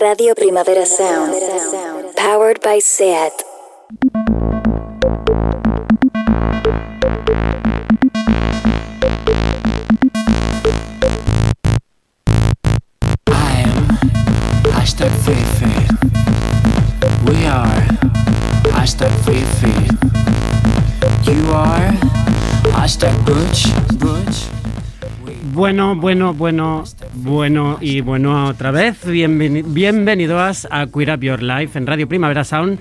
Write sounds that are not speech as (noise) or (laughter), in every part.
Radio Primavera Sound. Powered by SEAT. I am hashtag Fifi. We are hashtag Fifi. You are hashtag Butch. Butch. Bueno, bueno, bueno, bueno y bueno otra vez. Bienveni- bienvenidos a Queer Up Your Life en Radio Primavera Sound.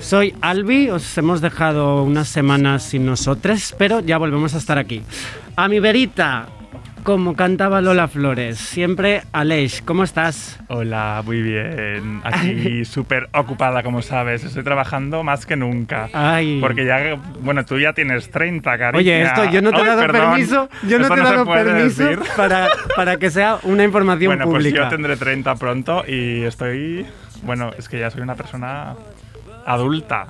Soy Albi, os hemos dejado unas semanas sin nosotros, pero ya volvemos a estar aquí. A mi verita, como cantaba Lola Flores, siempre Aleix, ¿cómo estás? Hola, muy bien. Aquí súper ocupada, como sabes. Estoy trabajando más que nunca. Ay. Porque ya, bueno, tú ya tienes 30, cariño. Oye, esto yo no te he dado perdón. permiso, yo no te he dado puede permiso (laughs) para, para que sea una información Bueno, pues pública. yo tendré 30 pronto y estoy. Bueno, es que ya soy una persona adulta.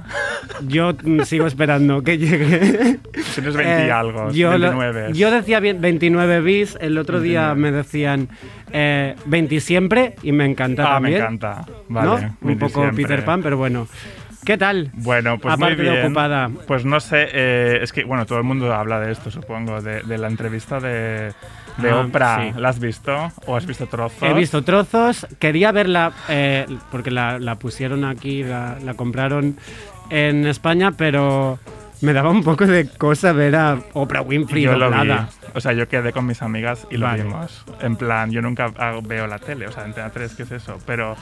Yo sigo esperando que llegue. Tienes 20 y Eh, algo, yo, lo- 29. yo decía bien 29 bis, el otro día 29. me decían eh, 20 siempre y me encanta ah, también. me encanta. Vale, ¿no? Un 20 poco siempre. Peter Pan, pero bueno. ¿Qué tal? Bueno, pues Aparte muy de bien. ocupada. Pues no sé, eh, es que, bueno, todo el mundo habla de esto, supongo, de, de la entrevista de, de Ah, Oprah. sí. ¿La has visto? ¿O has visto trozos? He visto trozos, quería verla eh, porque la, la pusieron aquí, la, la compraron en España, pero me daba un poco de cosa ver a Oprah Winfrey Yo lo vi. O sea, yo quedé con mis amigas y lo Vale. vimos. En plan, yo nunca veo la tele, o sea, Antena 3, ¿qué es eso? Pero,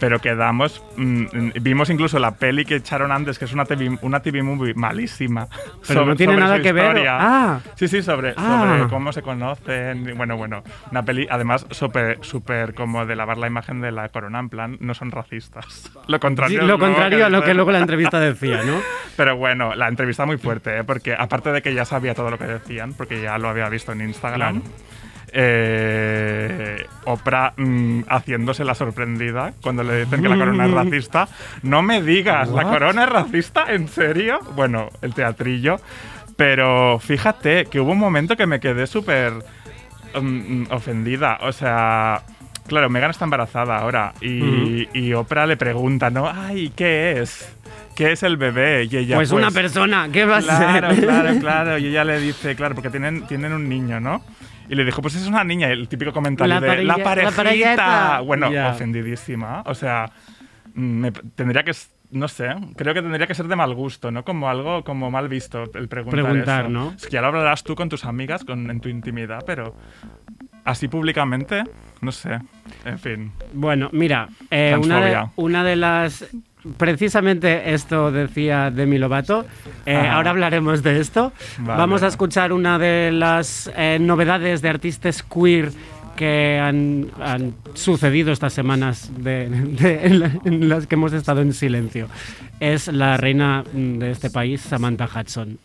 pero quedamos. mm, vimos incluso la peli que echaron antes, que es una TV, una TV movie malísima. Pero no tiene nada que ver. Ah. Sí, sí, sobre, Ah. sobre cómo se conocen. Bueno, bueno, una peli, además, súper súper como de lavar la imagen de la corona, en plan, no son racistas. (laughs) Lo Sí, contrario. lo contrario a lo que luego la entrevista (laughs) decía, ¿no? Pero bueno, la entrevista muy fuerte, ¿eh? porque aparte de que ya sabía todo lo que decían, porque ya lo había visto en Instagram, Claro. Eh, Oprah mm, haciéndose la sorprendida cuando le dicen que la corona es racista. No me digas, ¿la What? corona es racista? ¿En serio? Bueno, el teatrillo. Pero fíjate que hubo un momento que me quedé súper mm, ofendida. O sea, claro, Megan está embarazada ahora y, y Oprah le pregunta, ¿no? Ay, ¿qué es? ¿Qué es el bebé? Y ella, Pues, una persona, ¿qué va a Claro, ser? claro, (laughs) claro. Y ella le dice, claro, porque tienen, tienen un niño, ¿no? Y le dijo, pues es una niña. Y el típico comentario La de la parejita. parelleta". Bueno, ofendidísima. O sea, mm, me- tendría que. No sé, creo que tendría que ser de mal gusto, ¿no? Como algo como mal visto el preguntar. Preguntar, eso. ¿no? Es que ya lo hablarás tú con tus amigas, con, en tu intimidad, pero así públicamente, no sé. En fin. Bueno, mira, eh, una, de, una de las... Precisamente esto decía Demi Lovato. Eh, ahora hablaremos de esto. Vale. Vamos a escuchar una de las eh, novedades de artistas queer que han, han sucedido estas semanas de- de- en, la- en las que hemos estado en silencio. Es la reina de este país, Samantha Hudson.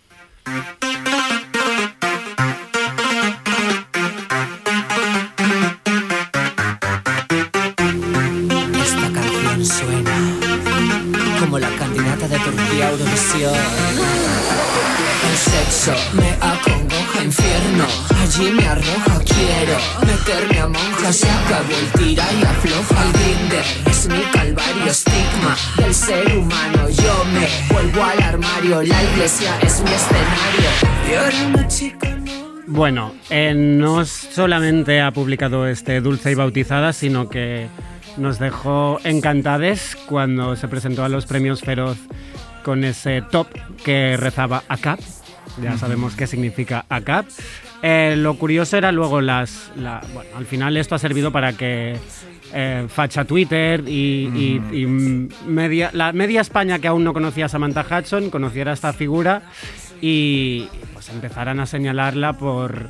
De Turquía a Eurovisión. El sexo me acongoja infierno, allí me arroja quiero meterme a monja, se acabó el tira y afloja. El grinder, es mi calvario estigma del ser humano, yo me vuelvo al armario, la iglesia es mi escenario. Y ahora una chica no. Bueno, eh, no solamente ha publicado este Dulce y Bautizada, sino que nos dejó encantades cuando se presentó a los premios Feroz con ese top que rezaba ACAP. Ya sabemos qué significa ACAP. Eh, lo curioso era luego las... la- bueno, al final esto ha servido para que eh, facha Twitter y, y- y media, la media España que aún no conocía a Samantha Hudson conociera esta figura y pues empezaran a señalarla por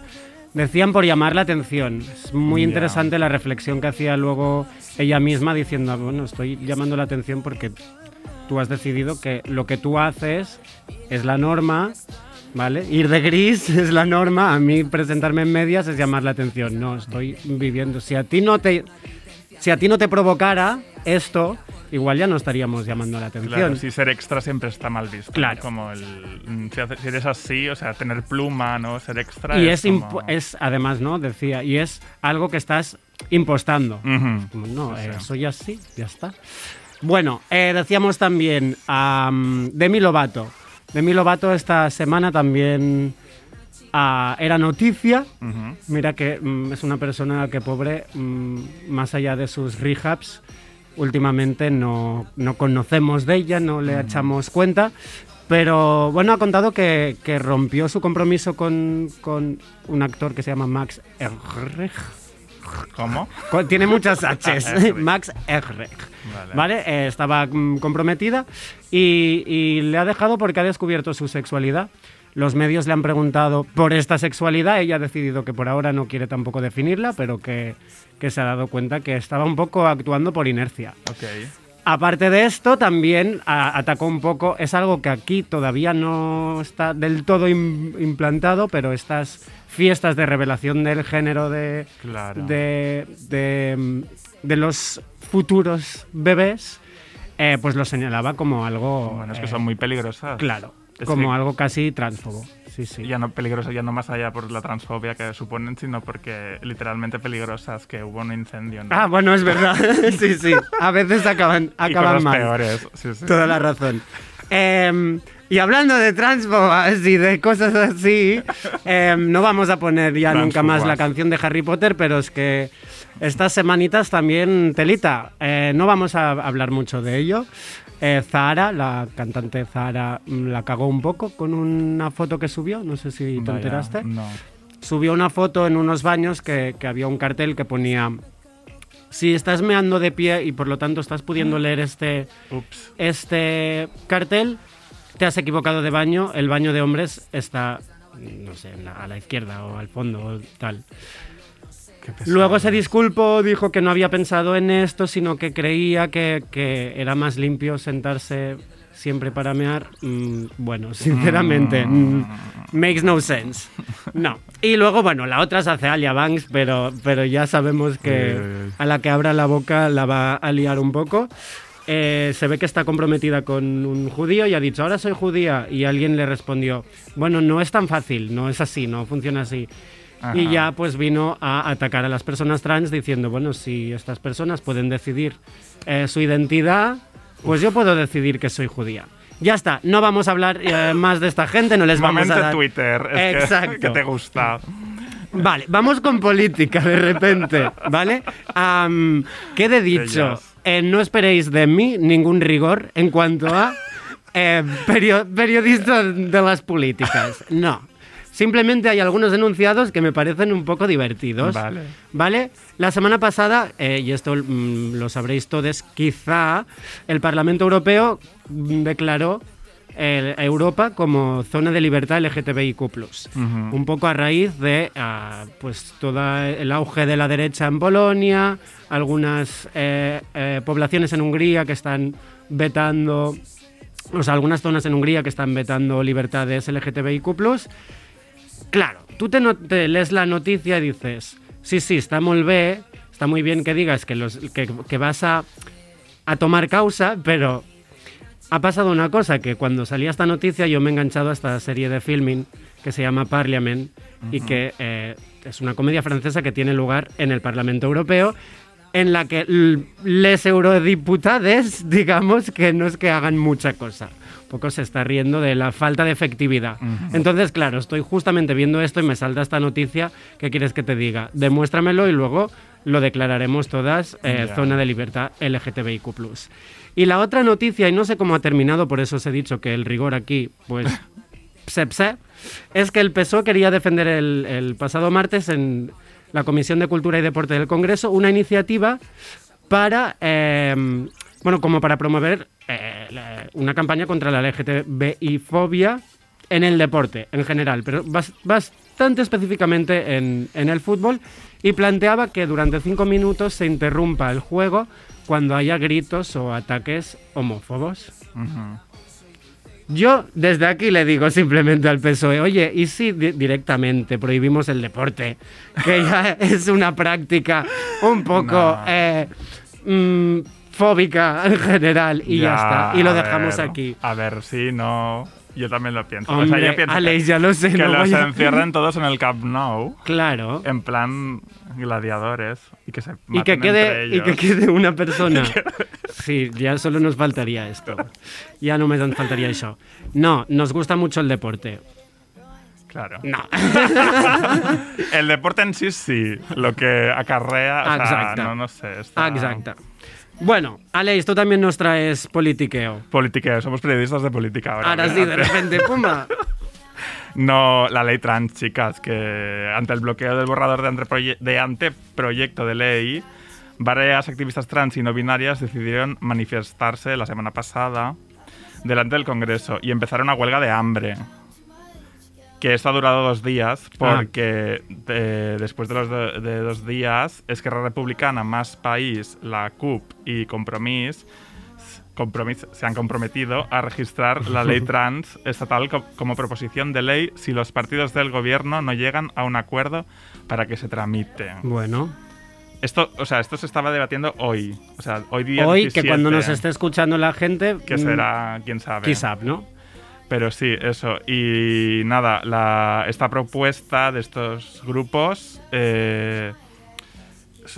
decían por llamar la atención es muy interesante la reflexión que hacía luego ella misma diciendo bueno estoy llamando la atención porque tú has decidido que lo que tú haces es la norma ¿Vale? Ir de gris (laughs) es la norma, a mí presentarme en medias es llamar la atención. No, estoy viviendo. Si a ti no te, si a ti no te provocara esto, igual ya no estaríamos llamando la atención. Claro, sí, ser extra siempre está mal visto. ¿no? Claro. Como el. mm, Si, si eres así, o sea, tener pluma, ¿no? Ser extra. y es, como- impu- es, además, ¿no? Decía, y es algo que estás impostando. Ujú. Como, No, Sí, eh, soy así, ya está. Bueno, eh, decíamos también a Demi Lovato. Demi Lovato esta semana también ah, era noticia. Mira que mm, es una persona que pobre, mm, más allá de sus rehabs, últimamente no, no conocemos de ella, no le echamos cuenta. Pero bueno, ha contado que, que rompió su compromiso con, con un actor que se llama Max Ehrich. ¿Cómo? Tiene muchas H's. (laughs) Max Ehrich. Vale. ¿Vale? Eh, estaba mm, comprometida y, y le ha dejado porque ha descubierto su sexualidad. Los medios le han preguntado por esta sexualidad. Ella ha decidido que por ahora no quiere tampoco definirla, pero que, que se ha dado cuenta que estaba un poco actuando por inercia. Ok. Aparte de esto, también a- atacó un poco, es algo que aquí todavía no está del todo im- implantado, pero estas fiestas de revelación del género de, Claro. de, de, de los futuros bebés, eh, pues lo señalaba como algo... Bueno, es que eh, son muy peligrosas. Claro, Es como que- algo casi transfobo. Sí, sí. Ya no peligrosas, ya no más allá por la transfobia que suponen, sino porque literalmente peligrosas, que hubo un incendio. ¿no? Ah, bueno, es verdad. (laughs) (laughs) sí, sí. A veces acaban, y acaban cosas mal. peores. Sí, sí. Toda la razón. Em, y hablando de transfobas y de cosas así, em, no vamos a poner ya nunca más la canción de Harry Potter, pero es que estas semanitas también telita. Eh, no vamos a hablar mucho de ello. Eh, Zahara, la cantante Zahara, mm, la cagó un poco con una foto que subió, no sé si te Vaya, enteraste. No. Subió una foto en unos baños que, que había un cartel que ponía, si estás meando de pie y por lo tanto estás pudiendo leer este, Ups. este cartel, te has equivocado de baño, el baño de hombres está, no sé, a la izquierda o al fondo o tal. Luego se disculpó, dijo que no había pensado en esto, sino que creía que, que era más limpio sentarse siempre para mear. Mm, bueno, sinceramente, mm, makes no sense. No. Y luego, bueno, la otra es hace Alia Banks, pero, pero ya sabemos que a la que abra la boca la va a liar un poco. Eh, se ve que está comprometida con un judío y ha dicho, ahora soy judía. Y alguien le respondió, bueno, no es tan fácil, no es así, no funciona así. Y Ajá. ya pues vino a atacar a las personas trans diciendo, bueno, si estas personas pueden decidir eh, su identidad, pues yo puedo decidir que soy judía. Ya está, no vamos a hablar eh, (laughs) más de esta gente, no les vamos Momento a dar... Twitter. Es que- Exacto. Que, te gusta. Vale, vamos con política de repente, ¿vale? Am, quede dicho, Ellas. eh, no esperéis de mí ningún rigor en cuanto a eh, perio- periodista de las políticas. No. Simplemente hay algunos enunciados que me parecen un poco divertidos. Vale. ¿Vale? La semana pasada, eh, y esto mm, lo sabréis todos, quizá el Parlamento Europeo declaró eh, Europa como zona de libertad LGTBIQ+. Un poco a raíz de ah, pues todo el auge de la derecha en Polonia, algunas eh, eh, poblaciones en Hungría que están vetando, o sea, algunas zonas en Hungría que están vetando libertades LGTBIQ+. Claro, tú te, no- te lees la noticia y dices, sí, sí, está muy bien, está muy bien que digas que, los, que, que vas a, a tomar causa, pero ha pasado una cosa, que cuando salía esta noticia yo me he enganchado a esta serie de filming que se llama Parliament y que eh, es una comedia francesa que tiene lugar en el Parlamento Europeo en la que les eurodiputades, digamos, que no es que hagan mucha cosa. Un poco se está riendo de la falta de efectividad. Entonces, claro, estoy justamente viendo esto y me salta esta noticia. ¿Qué quieres que te diga? Demuéstramelo y luego lo declararemos todas eh, zona de libertad LGTBIQ+. Y la otra noticia, y no sé cómo ha terminado, por eso os he dicho que el rigor aquí, pues, (laughs) pse, pse, es que el PSOE quería defender el, el pasado martes en la Comisión de Cultura y Deporte del Congreso una iniciativa para, eh, bueno, como para promover eh, una campaña contra la LGTBI-fobia en el deporte en general, pero bas- bastante específicamente en, en el fútbol, y planteaba que durante cinco minutos se interrumpa el juego cuando haya gritos o ataques homófobos. Yo desde aquí le digo simplemente al PSOE, oye, ¿y si di- directamente prohibimos el deporte? Que ya (laughs) es una práctica un poco No. eh, mm, fóbica en general y ya, está. Y lo dejamos ver, aquí. A ver, sí, no. Yo también lo pienso. o sea, Hombre, yo pienso Alex, ya lo sé. que, que no los a- encierren todos en el Camp Nou, Claro. en plan gladiadores, y que se Y que, maten quede, entre y que ellos. quede una (laughs) persona. Sí, ya solo nos faltaría esto. Ya no me faltaría eso. No, nos gusta mucho el deporte. Claro. No. (laughs) El deporte en sí sí, lo que acarrea, o sea, no, no sé. está- Exacto. Bueno, Alex, tú también nos traes politiqueo. Politiqueo, somos periodistas de política ahora. Ahora sí, de repente, pumba. (laughs) No, la ley trans, chicas, que ante el bloqueo del borrador de, de anteproyecto de ley, varias activistas trans y no binarias decidieron manifestarse la semana pasada delante del Congreso y empezaron una huelga de hambre. Que esto ha durado dos días porque eh, después de los do- de dos días, Esquerra Republicana, Más País, la CUP y Compromís Compromís se han comprometido a registrar la ley (laughs) trans estatal co- como proposición de ley si los partidos del gobierno no llegan a un acuerdo para que se tramite. Bueno, Esto, o sea, esto se estaba debatiendo hoy. O sea, hoy día hoy 17, que cuando nos esté escuchando la gente, que mm, será, quién sabe. quizá, ¿no? Pero sí, eso. Y nada, la- esta propuesta de estos grupos eh,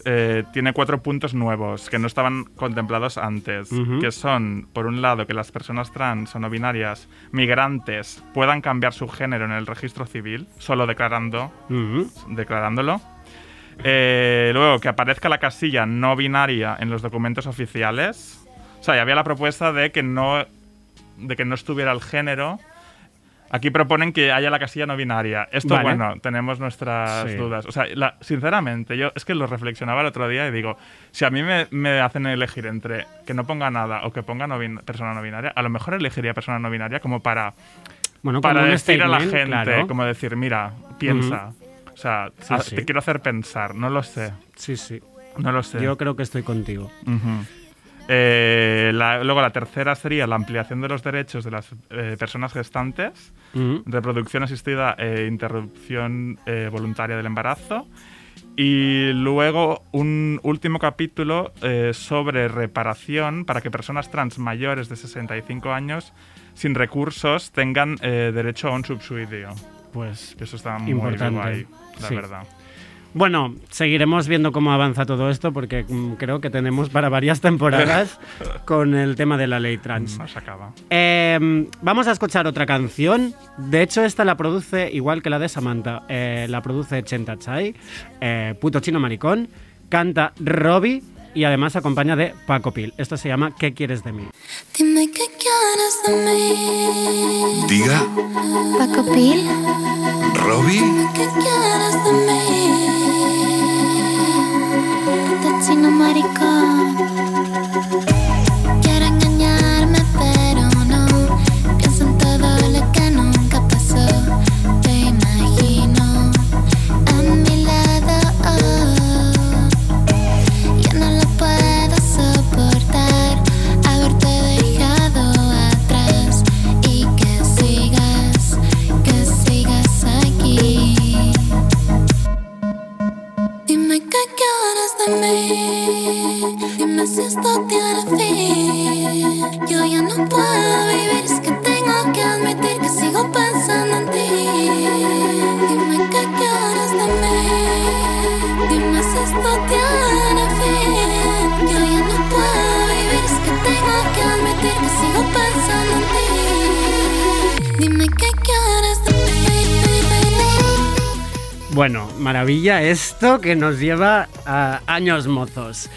eh, tiene cuatro puntos nuevos que no estaban contemplados antes. Que son, por un lado, que las personas trans o no binarias migrantes puedan cambiar su género en el registro civil, solo declarando, declarándolo. Eh, luego, que aparezca la casilla no binaria en los documentos oficiales. O sea, había la propuesta de que no, de que no estuviera el género. Aquí proponen que haya la casilla no binaria. Esto, Vale. bueno, tenemos nuestras Sí. dudas. O sea, la- sinceramente, yo es que lo reflexionaba el otro día y digo, si a mí me, me hacen elegir entre que no ponga nada o que ponga no bin- persona no binaria, a lo mejor elegiría persona no binaria como para Bueno, para como decir a la gente, claro. como decir, mira, piensa. O sea, Sí, a- sí. te quiero hacer pensar, no lo sé, Sí, sí. no lo sé. Yo creo que estoy contigo. Ujú. Eh, la- luego la tercera sería la ampliación de los derechos de las eh, personas gestantes, reproducción asistida e interrupción eh, voluntaria del embarazo. Y luego un último capítulo sobre reparación para que personas trans mayores de 65 años sin recursos tengan derecho a un subsidio. Pues eso está muy Importante, guay, la sí. verdad. Bueno, seguiremos viendo cómo avanza todo esto porque mm, creo que tenemos para varias temporadas (laughs) con el tema de la ley trans. Acaba. Eh, vamos a escuchar otra canción. De hecho, esta la produce, igual que la de Samantha, eh, la produce Chenta Chai, eh, puto chino maricón. Canta Robbie y además acompaña de Paco Pil. Esto se llama ¿Qué quieres de mí? Dime qué quieres de mí. Diga, Paco Pil, Robbie, ¿qué quieres de mí? Puta chino maricón. Qué quieres de mí, dime si esto tiene fin. Yo ya no puedo vivir, es que tengo que admitir que sigo pensando Bueno, maravilla esto que nos lleva a años mozos.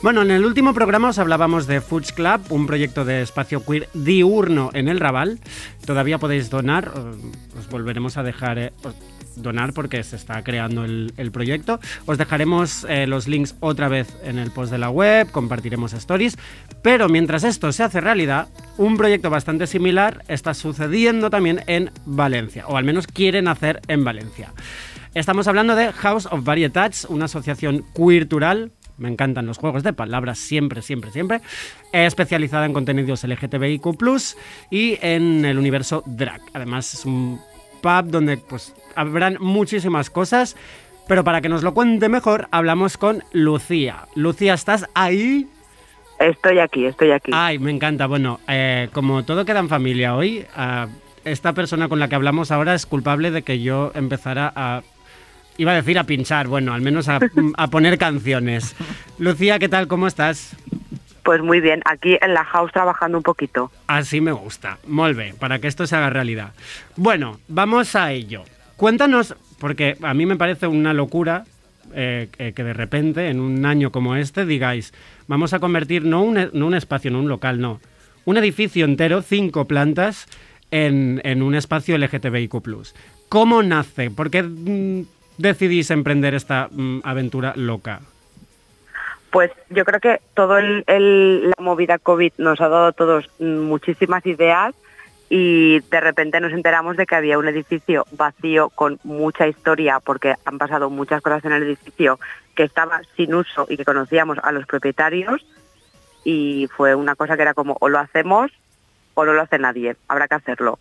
Bueno, en el último programa os hablábamos de Foods Club, un proyecto de espacio queer diurno en el Raval. Todavía podéis donar, eh, os volveremos a dejar eh, donar porque se está creando el, el proyecto. Os dejaremos eh, los links otra vez en el post de la web, compartiremos stories. Pero mientras esto se hace realidad, un proyecto bastante similar está sucediendo también en Valencia, o al menos quieren hacer en Valencia. Estamos hablando de House of Varietats, una asociación queertural. Me encantan los juegos de palabras, siempre, siempre, siempre. especializada en contenidos LGTBIQ, y en el universo drag. Además, es un pub donde pues, habrán muchísimas cosas. Pero para que nos lo cuente mejor, hablamos con Lucía. Lucía, ¿estás ahí? Estoy aquí, estoy aquí. Ay, me encanta. Bueno, eh, como todo queda en familia hoy, ah, esta persona con la que hablamos ahora es culpable de que yo empezara a... Iba a decir a pinchar, bueno, al menos a, (laughs) a poner canciones. Lucía, ¿qué tal? ¿Cómo estás? Pues muy bien, aquí en la house trabajando un poquito. Así me gusta. Molve, para que esto se haga realidad. Bueno, vamos a ello. Cuéntanos, porque a mí me parece una locura eh, que que de repente, en un año como este, digáis, vamos a convertir no un, no un espacio, no un local, no, un edificio entero, cinco plantas, en, en un espacio LGTBIQ. ¿Cómo nace? ¿Por qué mm, decidís emprender esta mm, aventura loca? Pues yo creo que el- la movida COVID nos ha dado a todos mm, muchísimas ideas y de repente nos enteramos de que había un edificio vacío con mucha historia porque han pasado muchas cosas en el edificio que estaba sin uso y que conocíamos a los propietarios y fue una cosa que era como o lo hacemos o no lo hace nadie, habrá que hacerlo.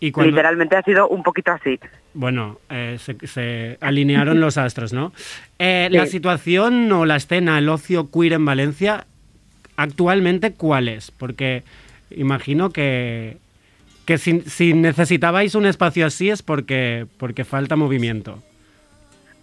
Y cuando- Literalmente ha sido un poquito así. Bueno, eh, se, se alinearon los astros, ¿no? Eh, La situación o la escena, el ocio queer en Valencia, actualmente, ¿cuál es? Porque imagino que, que si, si necesitabais un espacio así es porque, porque falta movimiento.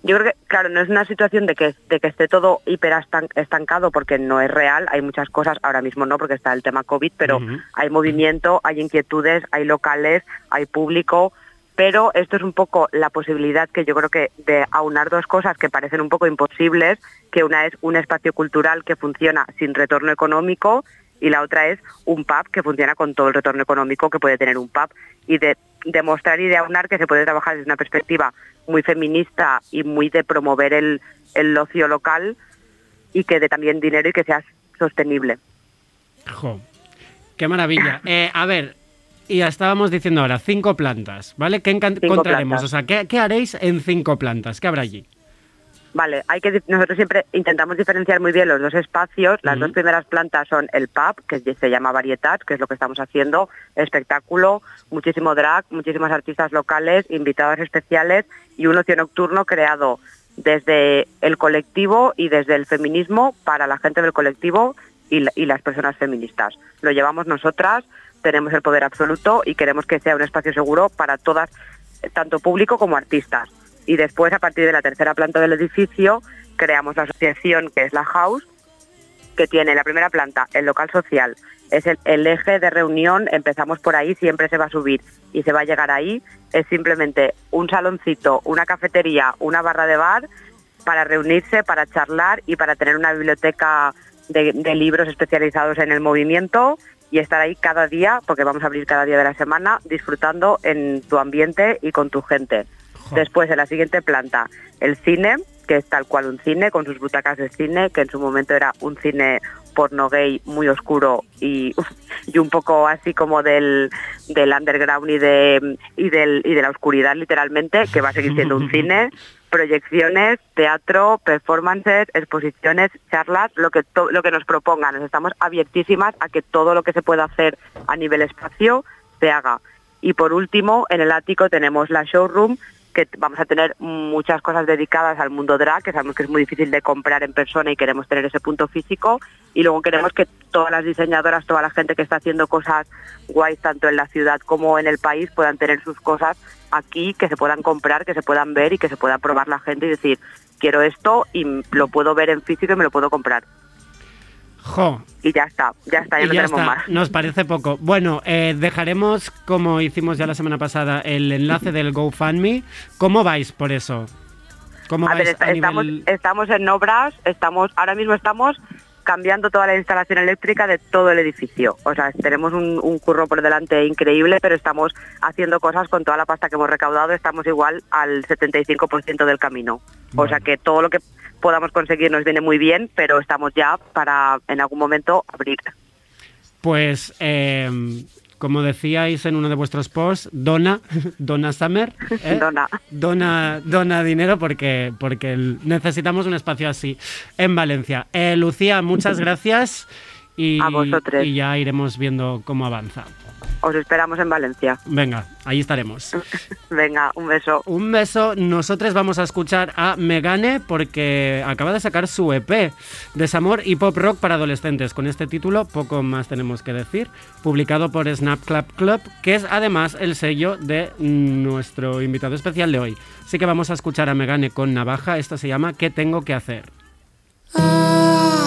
Yo creo que, claro, no es una situación de que, de que esté todo hiper estan- estancado porque no es real, hay muchas cosas, ahora mismo no porque está el tema COVID, pero hay movimiento, hay inquietudes, hay locales, hay público, pero esto es un poco la posibilidad que yo creo que de aunar dos cosas que parecen un poco imposibles, que una es un espacio cultural que funciona sin retorno económico y la otra es un pub que funciona con todo el retorno económico que puede tener un pub y de demostrar y de aunar que se puede trabajar desde una perspectiva muy feminista y muy de promover el, el ocio local y que de también dinero y que sea sostenible. Jo, qué maravilla. (laughs) Eh, a ver, y ya estábamos diciendo ahora, cinco plantas, ¿vale? ¿Qué encontraremos? O sea, ¿qué, qué haréis en cinco plantas? ¿Qué habrá allí? Vale, hay que nosotros siempre intentamos diferenciar muy bien los dos espacios. Las dos primeras plantas son el pub, que se llama Varietat, que es lo que estamos haciendo, espectáculo, muchísimo drag, muchísimas artistas locales, invitados especiales y un ocio nocturno creado desde el colectivo y desde el feminismo para la gente del colectivo y, la- y las personas feministas. Lo llevamos nosotras, tenemos el poder absoluto y queremos que sea un espacio seguro para todas, tanto público como artistas. Y después, a partir de la tercera planta del edificio, creamos la asociación que es la House, que tiene la primera planta, el local social, es el, eje de reunión, empezamos por ahí, siempre se va a subir y se va a llegar ahí, es simplemente un saloncito, una cafetería, una barra de bar para reunirse, para charlar y para tener una biblioteca de, de libros especializados en el movimiento y estar ahí cada día, porque vamos a abrir cada día de la semana, disfrutando en tu ambiente y con tu gente. Después, en la siguiente planta, el cine, que es tal cual un cine, con sus butacas de cine, que en su momento era un cine porno gay muy oscuro y, y un poco así como del, del underground y de, y, del, y de la oscuridad literalmente, que va a seguir siendo un (laughs) cine, proyecciones, teatro, performances, exposiciones, charlas, lo que, to- lo que nos propongan. Nos estamos abiertísimas a que todo lo que se pueda hacer a nivel espacio se haga. Y por último, en el ático tenemos la showroom, que vamos a tener muchas cosas dedicadas al mundo drag, que sabemos que es muy difícil de comprar en persona y queremos tener ese punto físico. Y luego queremos que todas las diseñadoras, toda la gente que está haciendo cosas guays, tanto en la ciudad como en el país, puedan tener sus cosas aquí, que se puedan comprar, que se puedan ver y que se pueda probar la gente y decir, quiero esto y lo puedo ver en físico y me lo puedo comprar. Jo, Y ya está, ya está, ya y no ya tenemos está, más. nos parece poco. Bueno, eh, dejaremos, como hicimos ya la semana pasada, el enlace del GoFundMe. ¿Cómo vais por eso? ¿Cómo A vais ver, a nivel- estamos en obras, estamos, ahora mismo estamos cambiando toda la instalación eléctrica de todo el edificio. O sea, tenemos un, un curro por delante increíble, pero estamos haciendo cosas con toda la pasta que hemos recaudado, estamos igual al 75% del camino. O sea que todo lo que podamos conseguir nos viene muy bien, pero estamos ya para en algún momento abrir. Pues, eh, como decíais en uno de vuestros posts, dona, (laughs) dona Summer. ¿eh? Dona. Dona, dona dinero porque, porque necesitamos un espacio así en Valencia. Eh, Lucía, muchas gracias y, A vosotros. y ya iremos viendo cómo avanza. os esperamos en Valencia. Venga, ahí estaremos. (laughs) Venga, un beso. Un beso. Nosotros vamos a escuchar a Megane porque acaba de sacar su EP, Desamor y Pop Rock para adolescentes. Con este título, poco más tenemos que decir. Publicado por Snap Club Club, que es además el sello de nuestro invitado especial de hoy. Así que vamos a escuchar a Megane con Navaja. Esto se llama ¿Qué tengo que hacer? Es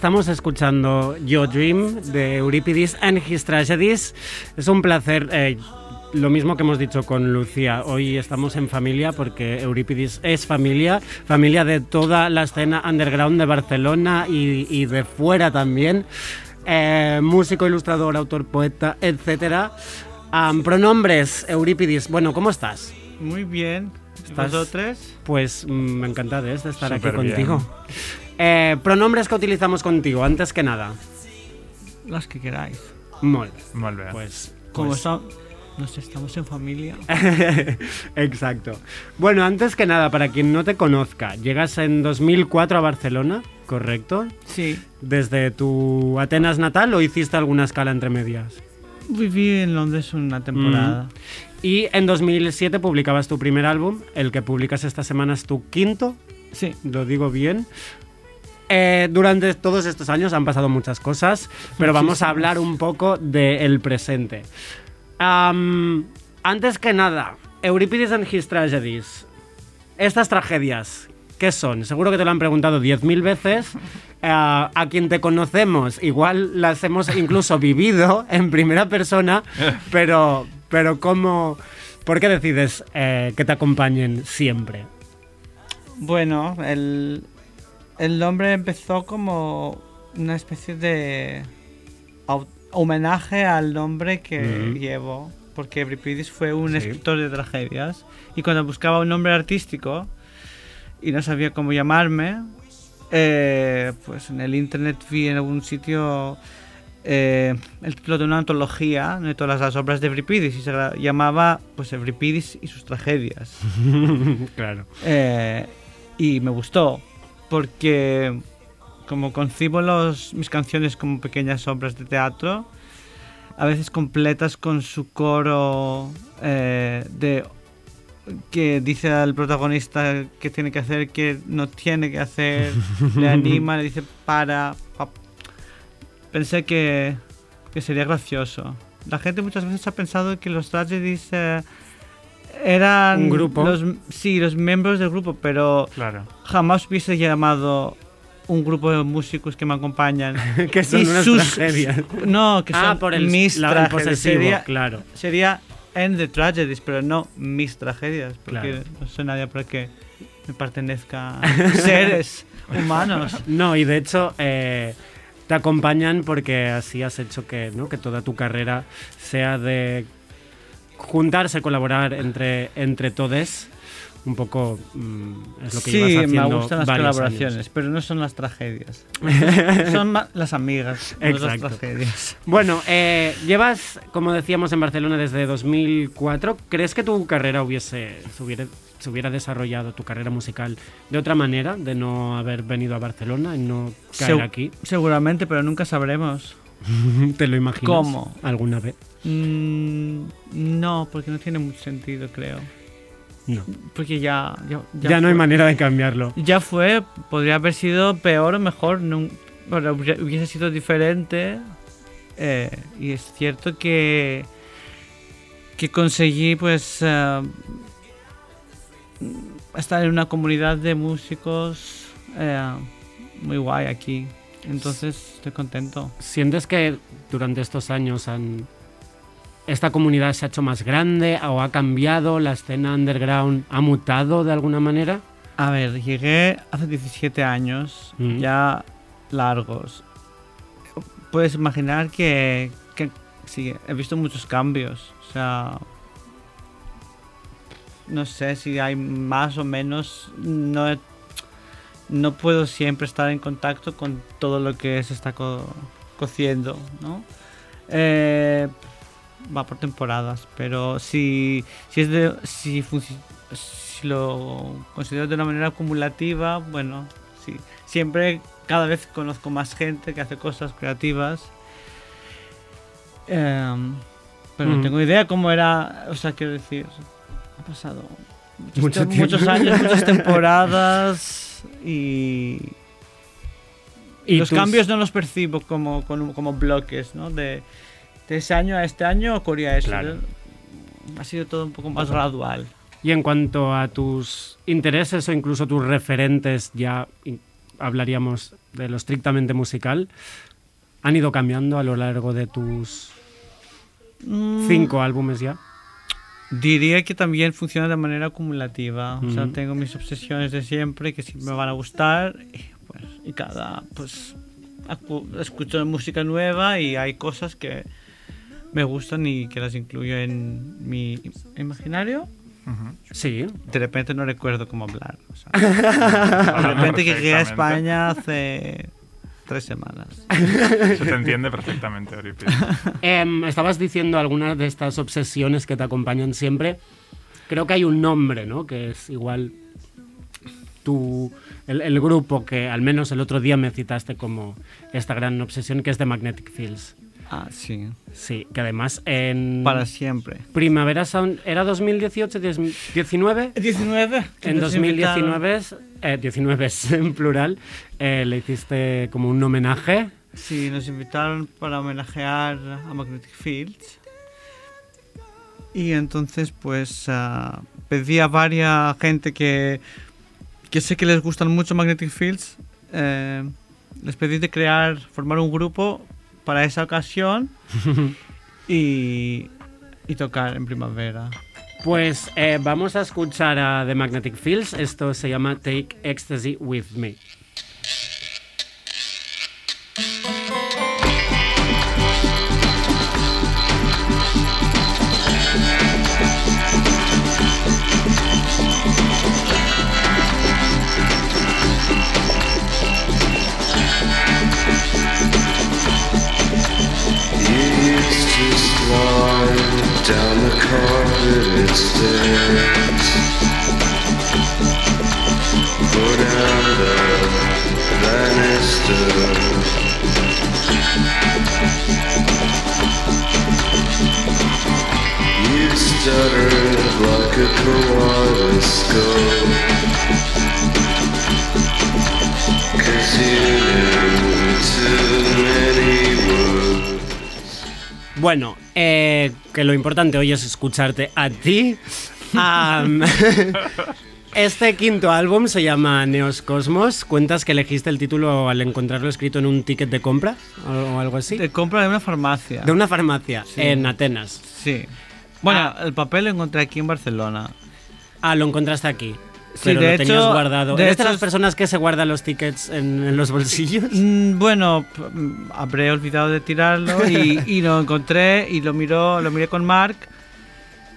Estamos escuchando Your Dream de Euripides and His Tragedies. Es un placer, eh, lo mismo que hemos dicho con Lucía. Hoy estamos en familia porque Euripides es familia, familia de toda la escena underground de Barcelona y, y de fuera también. Eh, músico, ilustrador, autor, poeta, etc. pronombres, Euripides. Bueno, ¿cómo estás? Muy bien. ¿Estás- ¿Vosotros? Pues mm, me encanta de estar aquí contigo. Eh, pronombres que utilizamos contigo, antes que nada. Las que queráis. Molt. Molt bé. Pues, Como pues- son, nos estamos en familia. (laughs) Exacto. Bueno, antes que nada, para quien no te conozca, llegas en 2004 a Barcelona, ¿correcto? Sí. ¿Desde tu Atenas natal o hiciste alguna escala entre medias? Viví en Londres una temporada. Y en 2007 publicabas tu primer álbum, el que publicas esta semana es tu quinto, Sí. lo digo bien. Eh, durante todos estos años han pasado muchas cosas, pero vamos a hablar un poco del presente. Antes que nada, Euripides and His Tragedies. Estas tragedias, ¿qué son? Seguro que te lo han preguntado 10.000 veces. (laughs) Eh, a quien te conocemos, igual las hemos incluso vivido en primera persona, (laughs) pero, pero ¿cómo, ¿por qué decides eh, que te acompañen siempre? Bueno, el, el nombre empezó como una especie de homenaje al nombre que Ujú. llevo. Porque Euripides fue un Sí. escritor de tragedias. Y cuando buscaba un nombre artístico y no sabía cómo llamarme, eh, pues en el internet vi en algún sitio eh, el título de una antología de todas las obras de Euripides y se gra- llamaba pues Euripides y sus tragedias. (laughs) claro. Eh, y me gustó porque como concibo los, mis canciones como pequeñas obras de teatro, a veces completas con su coro eh, de que dice al protagonista qué tiene que hacer, qué no tiene que hacer, le (laughs) anima, le dice para. pa- Pensé que, que sería gracioso. La gente muchas veces ha pensado que los tragedies eh, eran Un grupo. Los, sí, los miembros del grupo, pero Claro. jamás hubiese llamado un grupo de músicos que me acompañan. (laughs) que son y unas sus- tragedias. No, que son ah, por el, mis la- tragedias. Sería, claro. sería en the tragedies, pero no mis tragedias, porque Claro. no soy nadie para que me pertenezca a (laughs) seres humanos. No, y de hecho eh, te acompañan porque así has hecho que, ¿no? que toda tu carrera sea de juntarse, colaborar entre, entre todes. un poco mm, es lo que sí, llevas me haciendo gustan las colaboraciones, años. pero no son las tragedias. (laughs) son las amigas, no las Exacto. tragedias. Bueno, eh, llevas, como decíamos, en Barcelona desde 2004. ¿Crees que tu carrera hubiese, se hubiera, se hubiera desarrollado, tu carrera musical, de otra manera, de no haber venido a Barcelona y no caer Segu- aquí? Seguramente, pero nunca sabremos. (laughs) ¿Te lo imaginas? ¿Cómo? ¿Alguna vez? Mm, no, porque no tiene mucho sentido, creo. No. Porque ya... Ya, Ya, no hay manera de cambiarlo. Ya fue, podría haber sido peor o mejor, hubiera- hubiese sido diferente. eh, y es cierto que, que conseguí pues eh, estar en una comunidad de músicos eh, muy guay aquí. Entonces estoy contento. ¿Sientes que durante estos años han- esta comunidad se ha hecho más grande o ha cambiado? ¿La escena underground ha mutado de alguna manera? A ver, llegué hace 17 años, Mm. ya largos. Puedes imaginar que, que sí, he visto muchos cambios. O sea, no sé si hay más o menos. No, no puedo siempre estar en contacto con todo lo que se está co- cociendo, ¿no? Eh, va por temporadas, pero si, si es de, si, lo considero de una manera acumulativa, bueno, sí, siempre cada vez conozco más gente que hace cosas creativas. Em, pero Mm. no tengo idea cómo era, o sea, quiero decir, ha pasado muchos, Mucho años, muchas (laughs) temporadas y, Y los tus- cambios no los percibo como, como, como bloques, ¿no? De, de ese año a este año ocurría eso. Claro. Ha sido todo un poco más gradual. Y en cuanto a tus intereses o incluso tus referentes, ya hablaríamos de lo estrictamente musical, ¿han ido cambiando a lo largo de tus Mm, cinco álbumes ya? Diría que también funciona de manera acumulativa. O sea, tengo mis obsesiones de siempre que siempre me van a gustar. Y, pues, y cada, pues, escucho música nueva y hay cosas que me gustan y que las incluyo en mi imaginario. Ujú. Sí. De repente no recuerdo cómo hablar. o sea, (laughs) de repente que llegué a. España hace tres semanas. Se te entiende perfectamente, Oripi. Em, estabas diciendo algunas de estas obsesiones que te acompañan siempre. Creo que hay un nombre, ¿no? Que es igual tu, el, el grupo que al menos el otro día me citaste como esta gran obsesión, que es The Magnetic Fields. Ah, sí. Sí, que además en Para siempre. Primavera Sound era 2018, 19. 19. En 2019, es- eh, 19 es en plural, eh, le hiciste como un homenaje. Sí, nos invitaron para homenajear a Magnetic Fields. Y entonces, pues, ah, pedí a varias gente que, que sé que les gustan mucho Magnetic Fields. eh, les pedí de crear, formar un grupo para esa ocasión (laughs) y, y tocar en primavera. Pues eh, vamos a escuchar a The Magnetic Fields. Esto se llama Take Ecstasy With Me. You stuttered like a. Cause you knew too many words. Bueno, eh, que lo importante hoy es escucharte a ti. (laughs) Este quinto álbum se llama Neos Cosmos. ¿Cuentas que elegiste el título al encontrarlo escrito en un ticket de compra o, o algo así? De compra de una farmacia. De una farmacia Sí. en Atenas. Sí. Bueno, Ah. el papel lo encontré aquí en Barcelona. Ah, lo encontraste aquí. Sí, Pero de lo tenías hecho- guardado. de ¿Eres de hecho las es- personas que se guardan los tickets en, en los bolsillos? Mm, Bueno, mm, habré olvidado de tirarlo y, y lo encontré y lo miró, lo miré con Mark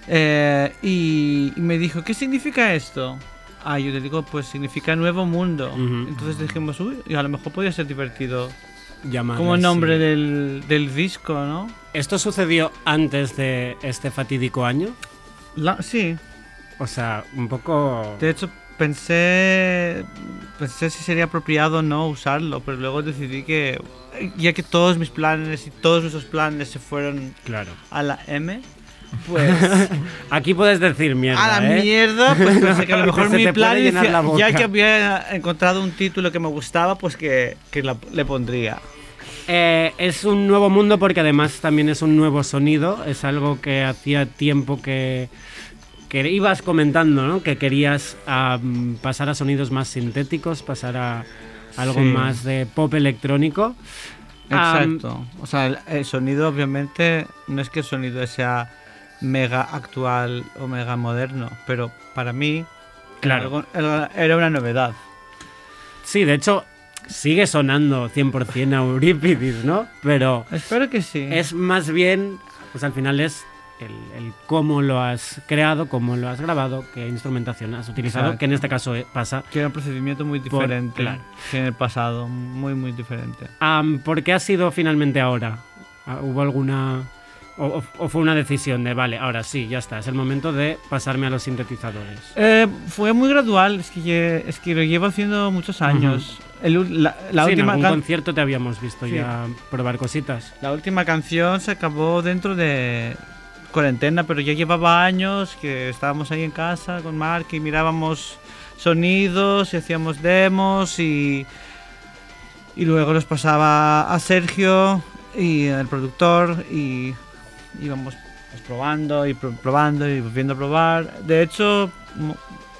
Eh, y, y me dijo, ¿qué significa esto? Ah, yo le digo, pues significa nuevo mundo. Ujú. Entonces dijimos, uy, y a lo mejor podría ser divertido. Llamarle Como nombre del, del disco, ¿no? ¿Esto sucedió antes de este fatídico año? La- sí, O sea, un poco... de hecho pensé, pensé si sería apropiado o no usarlo, pero luego decidí que, ya que todos mis planes y todos nuestros planes se fueron Claro. a la M, (laughs) pues Aquí puedes decir mierda, a la ¿eh? mierda, pues pensé que a lo (laughs) mejor mi plan, inicia- ya que había encontrado un título que me gustaba, pues que, que la- le pondría. Eh, es un nuevo mundo porque además también es un nuevo sonido. Es algo que hacía tiempo que, que ibas comentando, ¿no? Que querías pasar a sonidos más sintéticos, pasar a algo Sí. más de pop electrónico. Exacto. o sea, el, el sonido obviamente no es que el sonido sea mega actual o mega moderno, pero para mí Claro. era una novedad. sí, de hecho, sigue sonando 100% a Eurípides, ¿no? Pero Espero que sí. es más bien, pues al final es el, el cómo lo has creado, cómo lo has grabado, qué instrumentación has utilizado, Exacto. que en este caso eh, pasa que era un procedimiento muy Por- diferente claro. que en el pasado, muy muy diferente. Am, ¿Por qué ha sido finalmente ahora? Ah, ¿Hubo alguna... O, fue una decisión de, vale, ahora sí, ya está, es el momento de pasarme a los sintetizadores? Eh, fue muy gradual, es que, es que lo llevo haciendo muchos años. El u- la, la Sí, en última algún concierto te habíamos visto Sí. ya probar cositas. La última canción se acabó dentro de cuarentena, pero ya llevaba años que estábamos ahí en casa con Mark y mirábamos sonidos y hacíamos demos y, y luego los pasaba a Sergio y el productor y íbamos pues, probando y pro- probando y volviendo a probar. De hecho,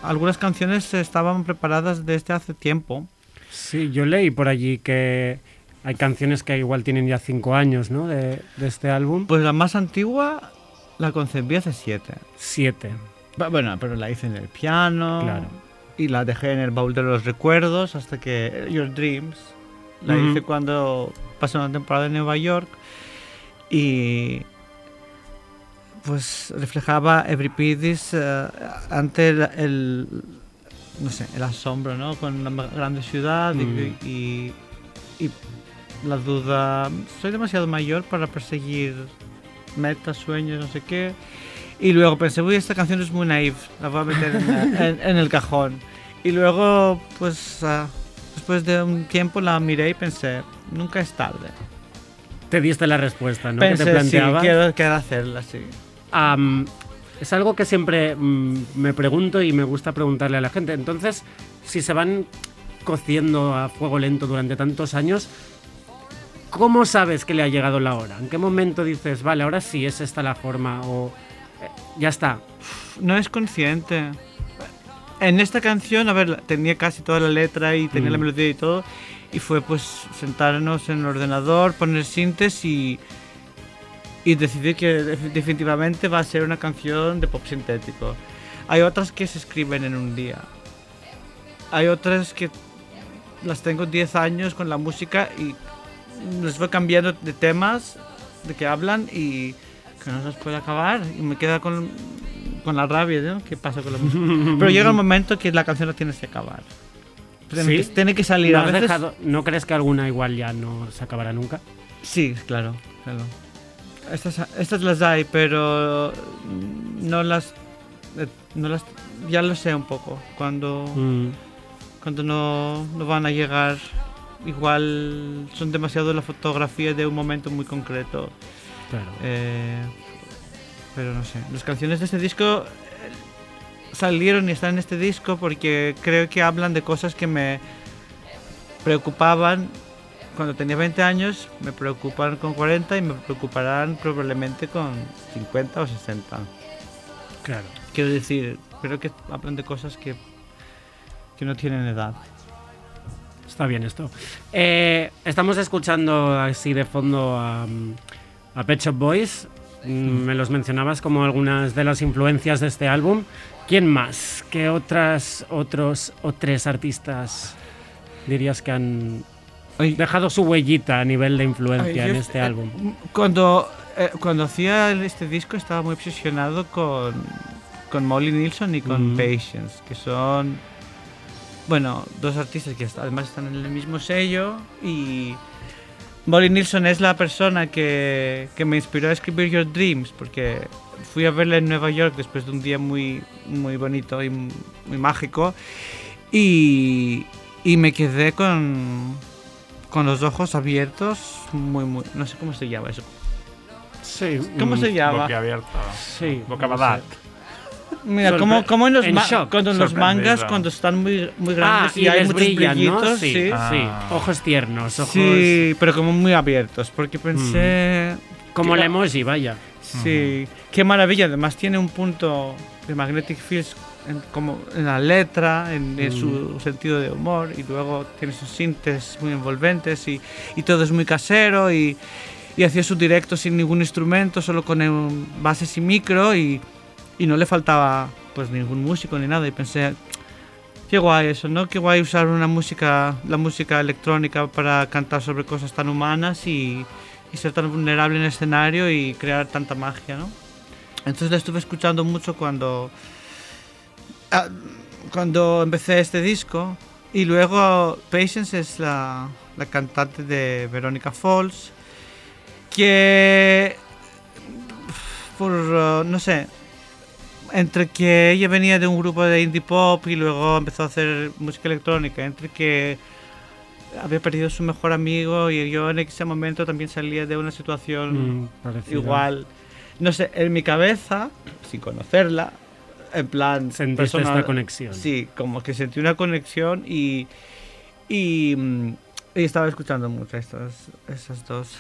algunas canciones estaban preparadas desde hace tiempo. Sí, yo leí por allí que hay canciones que igual tienen ya cinco años, ¿no? De, de este álbum. Pues la más antigua la concebí hace siete. Siete. Bu- Bueno, pero la hice en el piano. Claro. Y la dejé en el baúl de los recuerdos hasta que Your Dreams la hice cuando pasé una temporada en Nueva York. Y pues reflejaba Euripidis eh, ante el, el- no sé, el asombro, ¿no? Con la grande ciudad y- Mm. y, y la duda. Soy demasiado mayor para perseguir metas, sueños, no sé qué. Y luego pensé, uy, esta canción es muy naive, la voy a meter en, (laughs) en- en el cajón. Y luego, pues, ah, después de un tiempo la miré y pensé, nunca es tarde. Te diste la respuesta, ¿no? pensé, que te sí, quiero, quiero hacerla, sí. Am, es algo que siempre mm, me pregunto y me gusta preguntarle a la gente. Entonces, si se van cociendo a fuego lento durante tantos años, ¿cómo sabes que le ha llegado la hora? ¿En qué momento dices, vale, ahora sí es esta la forma? O eh, ya está. No es consciente. En esta canción, a ver, tenía casi toda la letra y tenía la Mm. melodía y todo. Y fue pues sentarnos en el ordenador, poner sintes y, y decidir que def- definitivamente va a ser una canción de pop sintético. Hay otras que se escriben en un día. Hay otras que las tengo 10 años con la música y les voy cambiando de temas de que hablan y que no las puedo acabar y me queda con, con la rabia, ¿no? ¿Qué pasa con la música? (laughs) Pero llega un momento que la canción la tienes que acabar. Tiene, ¿Sí? que, tiene que salir. ¿No, A veces- dejado- ¿No crees que alguna igual ya no se acabará nunca? Sí, claro, claro. Estas, estas las hay, pero no las, eh, no las... Ya lo sé un poco. Cuando, Mm, cuando no, no van a llegar, igual son demasiado la fotografía de un momento muy concreto. claro. Eh, pero no sé. Las canciones de este disco eh, salieron y están en este disco porque creo que hablan de cosas que me preocupaban cuando tenía 20 años, me preocupan con 40 y me preocuparán probablemente con 50 o 60. claro. Quiero decir, creo que hablan de cosas que, que no tienen edad. Está bien esto. Eh, estamos escuchando así de fondo a, a Pet Shop Boys. Mm, Me los mencionabas como algunas de las influencias de este álbum. ¿Quién más? ¿Qué otras, otros o tres artistas dirías que han Ay, dejado su huellita a nivel de influencia Ay, en este eh, álbum? Cuando eh, cuando hacía este disco estaba muy obsesionado con, con Molly Nilsson y con Mm. Patience, que son, bueno, dos artistas que además están en el mismo sello y Molly Nilsson es la persona que, que me inspiró a escribir Your Dreams, porque fui a verla en Nueva York después de un día muy, muy bonito y muy mágico y, y me quedé con, con los ojos abiertos, muy, muy, no sé cómo se llama eso. Sí. ¿Cómo mm, se llama? Sí. Boca no badad. sé. Mira, como, como en los, en ma- shock, cuando en los mangas, cuando están muy, muy Ah, grandes y, y, hay muchos brillan, ¿no? brillitos, Sí, sí. Ah. sí. Ojos tiernos, ojos... Sí, pero como muy abiertos, porque pensé... Como que- el emoji, vaya. Sí, qué maravilla. Además tiene un punto de Magnetic Fields en, como en la letra, en, en su sentido de humor, y luego tiene sus sintes muy envolventes y, y todo es muy casero y, y hacía su directo sin ningún instrumento, solo con eh, bases y micro y, y no le faltaba pues ningún músico ni nada y pensé qué guay eso, ¿no? Qué guay usar una música, la música electrónica para cantar sobre cosas tan humanas y, ser tan vulnerable en el escenario y crear tanta magia, ¿no? Entonces la estuve escuchando mucho cuando ah, cuando empecé este disco y luego Patience es la, la cantante de Veronica Falls que por no sé entre que ella venía de un grupo de indie pop y luego empezó a hacer música electrónica, entre que había perdido a su mejor amigo y yo en ese momento también salía de una situación Mm, igual. No sé, en mi cabeza, sin conocerla, en plan... Sentiste personal- esta conexión. Sí, como que sentí una conexión y... Y, mm, y estaba escuchando mucho a estas, esas dos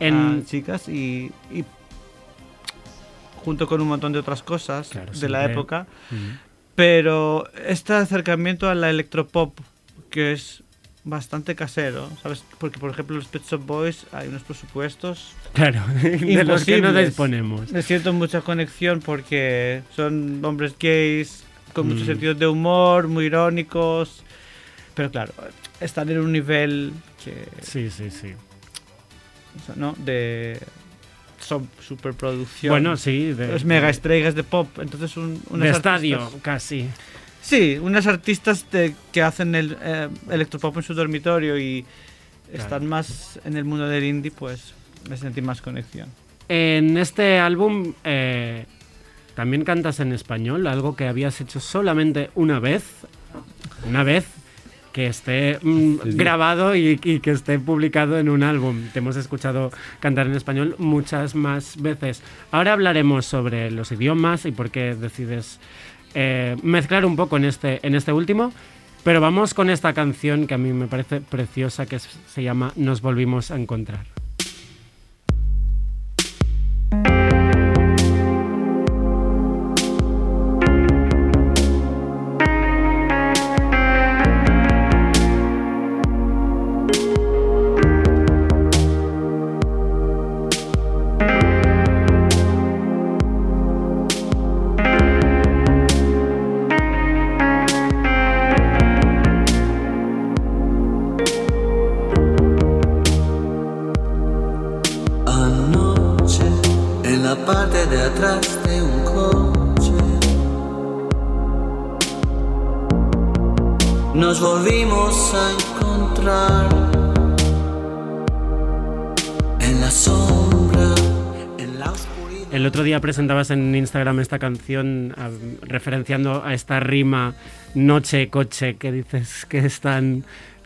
En, ah, chicas y, y junto con un montón de otras cosas Claro, de la época. Mm. Pero este acercamiento a la electropop, que es bastante casero, ¿sabes? Porque, por ejemplo, los Pet Shop Boys hay unos presupuestos. Claro, (laughs) de los que no disponemos. Me siento mucha conexión porque son hombres gays con muchos Mm. sentidos de humor, muy irónicos. Pero claro, están en un nivel que. Sí, sí, sí. o sea, ¿no? De. Son superproducción. Bueno, sí. De, Los mega estrellas de pop. Entonces, un, unas de artistas- estadio, casi. Sí, unas artistas de- que hacen el eh, electropop en su dormitorio y están más en el mundo del indie, pues me sentí más conexión. En este álbum eh, también cantas en español, algo que habías hecho solamente una vez. Una vez que esté mm, grabado y, y que esté publicado en un álbum. Te hemos escuchado cantar en español muchas más veces. Ahora hablaremos sobre los idiomas y por qué decides eh, mezclar un poco en este, en este último. Pero vamos con esta canción que a mí me parece preciosa, que se llama Nos volvimos a encontrar. Presentabas en Instagram esta canción ah, referenciando a esta rima noche-coche que dices que es tan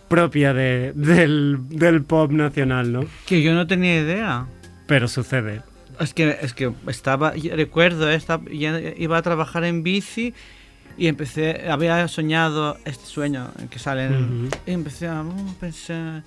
propia de- del, del pop nacional, ¿no? Que yo no tenía idea. Pero sucede. Es que, es que estaba, yo recuerdo, esta- ya iba a trabajar en bici y empecé, había soñado este sueño en que salen, Ujú. y empecé a pensar,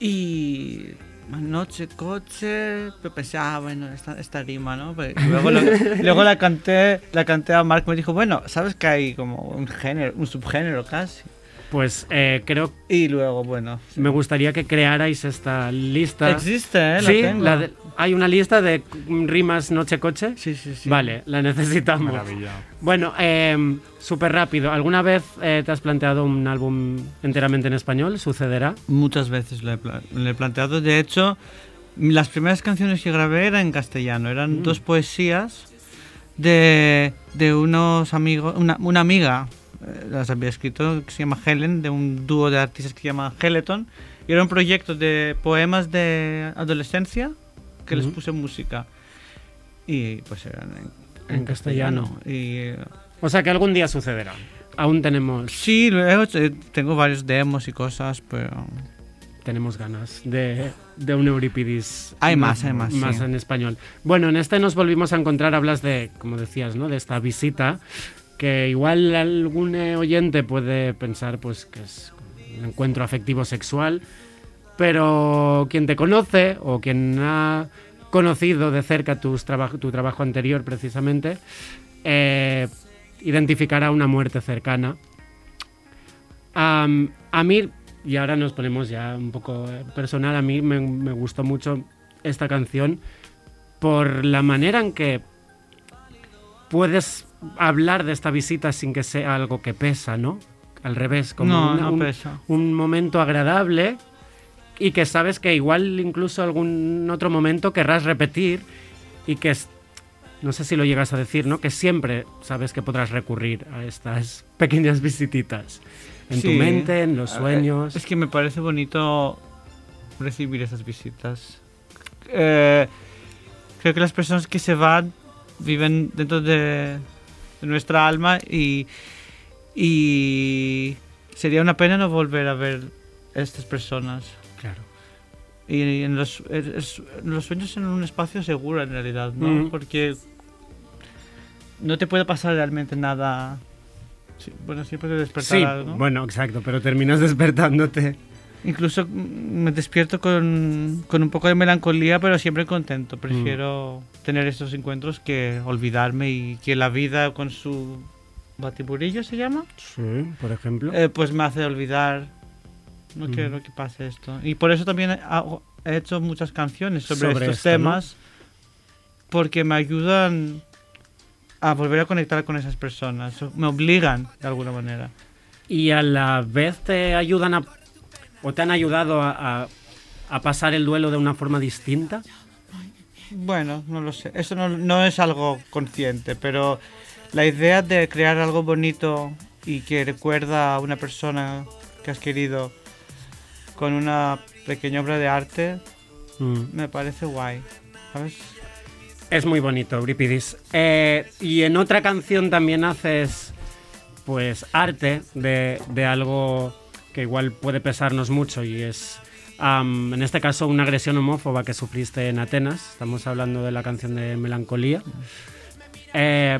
y noche, coche, pero pensé, ah, bueno, esta, esta rima, ¿no? Pero (laughs) luego, lo- luego la canté, la canté a Mark, me dijo, bueno, ¿sabes que hay como un género, un subgénero casi? Pues eh, creo Y luego, bueno, sí. me gustaría que crearais esta lista. existe, ¿eh? La sí, tengo. la de- hay una lista de rimas noche-coche. sí, sí, sí. Vale, la necesitamos. Maravilla. Bueno, eh, súper rápido. ¿Alguna vez eh, te has planteado un álbum enteramente en español? ¿Sucederá? Muchas veces lo he, pla- lo he planteado. De hecho, Las primeras canciones que grabé eran en castellano, eran Mm. dos poesías de, de unos amigos, una, una amiga eh, las había escrito que se llama Helen, de un dúo de artistas que se llama Heleton, y era un proyecto de poemas de adolescencia que les Ujú. puse música. Y pues eran en, En castellano. Y eh, O sea que algún día sucederá. Aún tenemos, sí, luego eh, tengo varios demos y cosas, pero tenemos ganas de, de un Euripides. Hay más, hay más, Más sí. en español. Bueno, en este nos volvimos a encontrar, hablas de, como decías, ¿no? De esta visita, que igual algún eh, oyente puede pensar pues que es un encuentro afectivo sexual, pero quien te conoce o quien ha conocido de cerca tus traba- tu trabajo anterior precisamente, eh, identificará una muerte cercana. A mí, y ahora nos ponemos ya un poco eh, personal, a mí me, me gustó mucho esta canción por la manera en que puedes hablar de esta visita sin que sea algo que pesa, ¿no? Al revés, como no, una- no un, pesa. un momento agradable y que sabes que igual incluso algún otro momento querrás repetir y que es, no sé si lo llegas a decir, ¿no? Que siempre sabes que podrás recurrir a estas (laughs) pequeñas visititas en tu mente, en los sueños. Es que me parece bonito recibir esas visitas. Eh, creo que las personas que se van viven dentro de, de nuestra alma y, y sería una pena no volver a ver estas personas. Y en los, es- los sueños en un espacio seguro en realidad, ¿no? Mm. Porque no te puede pasar realmente nada. Sí, bueno, siempre te despertar Sí, bueno, exacto, pero terminas (laughs) despertándote. Incluso mm, me despierto con, con un poco de melancolía, pero siempre contento. Prefiero tener estos encuentros que olvidarme y que la vida con su batiburillo se llama, Sí, por ejemplo. eh, pues me hace olvidar. No quiero que pase esto. Y por eso también hago- he hecho muchas canciones sobre, Sobre estos esto, ¿no? temas, porque me ayudan a volver a conectar con esas personas. Me obligan de alguna manera. y a la vez te ayudan a o te han ayudado a, a- a pasar el duelo de una forma distinta. Bueno, no lo sé. Eso no, no es algo consciente, pero la idea de crear algo bonito y que recuerda a una persona que has querido con una pequeña obra de arte Mm. me parece guay. ¿Sabes? Es muy bonito, Euripides. Eh, y en otra canción también haces pues arte de, de algo que igual puede pesarnos mucho y es am, en este caso una agresión homófoba que sufriste en Atenas. Estamos hablando de la canción de Melancolía. Eh,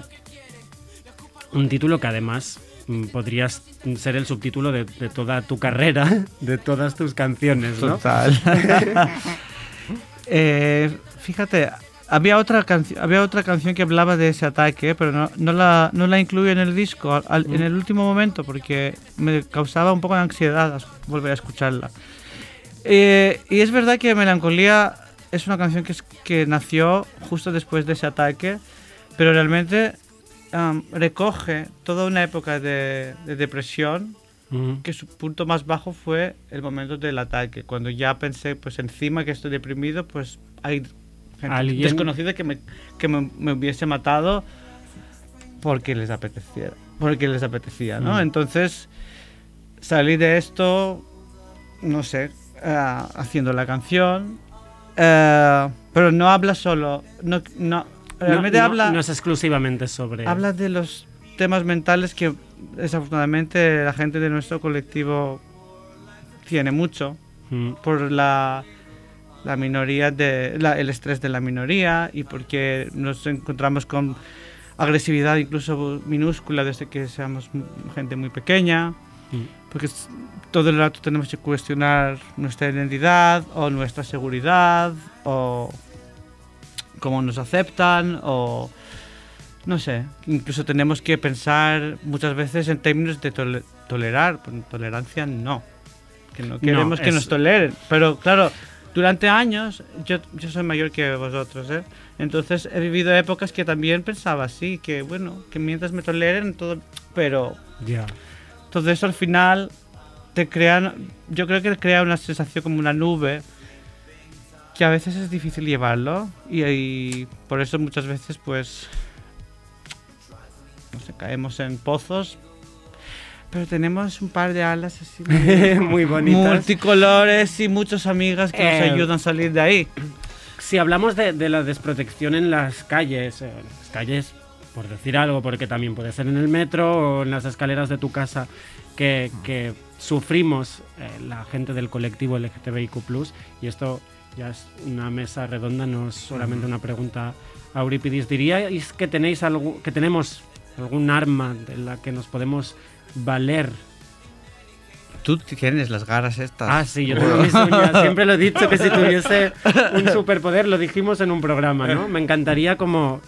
un título que además mm, podrías ser el subtítulo de, de toda tu carrera, (laughs) de todas tus canciones, ¿no? Total. (laughs) Eh, fíjate, había otra, había otra canción que hablaba de ese ataque, pero no, no, la, no la incluí en el disco al- en el último momento porque me causaba un poco de ansiedad volver a escucharla. Eh, y es verdad que Melancolía es una canción que, es- que nació justo después de ese ataque, pero realmente am, recoge toda una época de, de depresión Mm. que su punto más bajo fue el momento del ataque, cuando ya pensé, pues encima que estoy deprimido, pues hay gente ¿Alguien? desconocida que, me, que me, me hubiese matado porque les apeteciera, porque les apetecía, ¿no? Mm. Entonces salí de esto, no sé, eh, haciendo la canción, eh, pero no habla solo, no, no, realmente no, no- habla no es exclusivamente sobre... habla de los temas mentales que desafortunadamente la gente de nuestro colectivo tiene mucho Mm. por la, la minoría de la- el estrés de la minoría y porque nos encontramos con agresividad incluso minúscula desde que seamos gente muy pequeña Mm. porque todo el rato tenemos que cuestionar nuestra identidad o nuestra seguridad o cómo nos aceptan o no sé, incluso tenemos que pensar muchas veces en términos de tole- tolerar, tolerancia no, que no queremos que nos toleren, pero claro, durante años, yo, yo soy mayor que vosotros, ¿eh? entonces he vivido épocas que también pensaba así, que bueno, que mientras me toleren todo, pero Ya. todo eso al final te crean, yo creo que crea una sensación como una nube que a veces es difícil llevarlo y, y por eso muchas veces pues no sé, caemos en pozos. Pero tenemos un par de alas así (laughs) Muy bonitas. multicolores y muchas amigas que Eh, nos ayudan a salir de ahí. Si hablamos de, de la desprotección en las calles, eh, las calles, por decir algo, porque también puede ser en el metro o en las escaleras de tu casa, que, que sufrimos eh, la gente del colectivo LGTBIQ, y esto ya es una mesa redonda, no es solamente una pregunta a Eurípides. ¿Diríais que, tenéis algo, que tenemos algún arma de la que nos podemos valer Tú tienes las garras estas. Ah, sí, yo tengo mis uñas. (laughs) Siempre lo he dicho que si tuviese un superpoder, lo dijimos en un programa, ¿no? Me encantaría como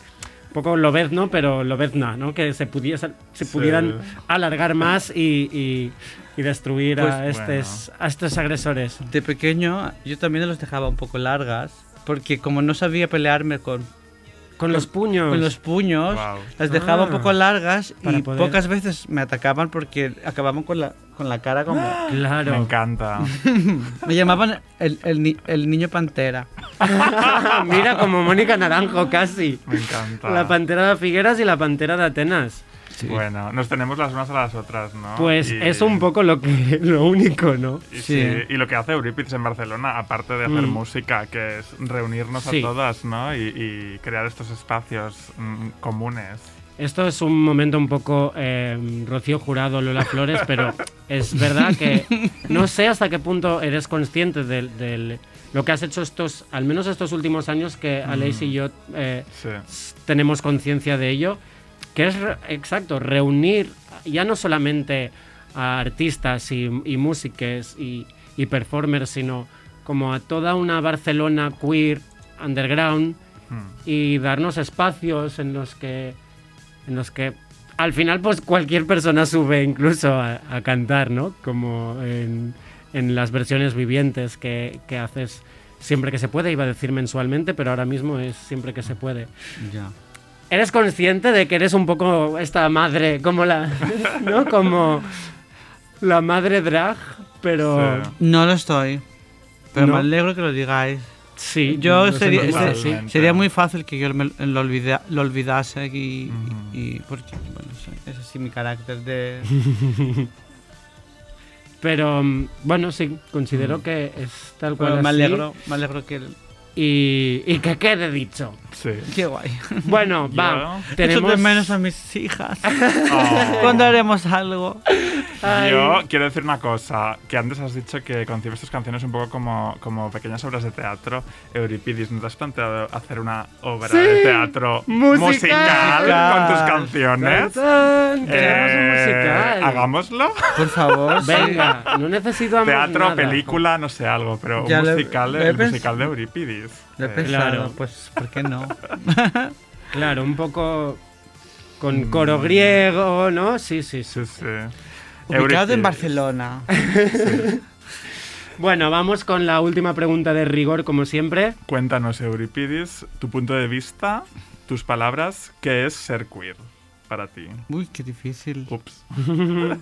poco lobezno, pero lobezna, ¿no? Que se, pudiese, se Sí. pudieran alargar más y, y- y destruir a, Pues, estos, a estos agresores. De pequeño yo también los dejaba un poco largas porque como no sabía pelearme con Con los puños. con los puños, Wow. las dejaba un Ah. poco largas y poder- pocas veces me atacaban porque acababan con la, con la cara como... Claro. Me encanta. (laughs) Me llamaban el, el ni- el niño pantera. (laughs) Mira, como Mónica Naranjo, casi. Me encanta. La pantera de Figueras y la pantera de Atenas. Bueno, nos tenemos las unas a las otras, ¿no? Pues Y- es un poco lo que (laughs) lo único, ¿no? Y, sí, y lo que hace Eurípides en Barcelona, aparte de hacer Mm. música, que es reunirnos Sí. a todas, ¿no? Y, y crear estos espacios mm, comunes. Esto es un momento un poco eh, Rocío Jurado, Lola Flores, pero (laughs) es verdad que no sé hasta qué punto eres consciente de, de lo que has hecho estos, al menos estos últimos años que Aleix y yo eh, Sí. tenemos conciencia de ello, que es exacto, reunir ya no solamente a artistas y, y músicos y, y performers, sino como a toda una Barcelona queer underground Mm. y darnos espacios en los que en los que al final pues cualquier persona sube incluso a, a cantar, ¿no? Como en, en las versiones vivientes que, que haces siempre que se puede, iba a decir mensualmente, pero ahora mismo es siempre que se puede. Ya. ¿Eres consciente de que eres un poco esta madre, como la, (laughs) ¿no? Como la madre drag, pero No lo estoy. Pero ¿No? me alegro que lo digáis. sí, Yo sería, muy fácil que yo me- lo, olvida- lo olvidase y, y- porque bueno, soy- es así mi carácter de (laughs) Pero mm, bueno, sí, considero que es tal cual. Bueno, me así. alegro, me alegro que el- Y, y que quede dicho. Sí. qué guay. Bueno, va. Yo- Echo Tenemos de menos a mis hijas. (laughs) Oh. Cuando haremos algo. Ay. Yo quiero decir una cosa, que antes has dicho que concibes tus canciones un poco como, como pequeñas obras de teatro. Euripides, ¿no te has planteado hacer una obra de teatro musical. musical con tus canciones? Tan, un Eh, musical. Hagámoslo. Por favor. Venga, no necesitamos Teatro, nada. película, no sé, algo, pero Ya un musical, el pens- musical de Euripides. Eh, Claro. pues, ¿por qué no? (laughs) Claro, un poco con coro griego, ¿no? Sí, sí, sí. sí, sí. Ubicado en. Barcelona. Bueno, vamos con la última pregunta de rigor, como siempre. Cuéntanos, Euripides, tu punto de vista, tus palabras, ¿qué es ser queer para ti? Uy, qué difícil. Ups. (laughs)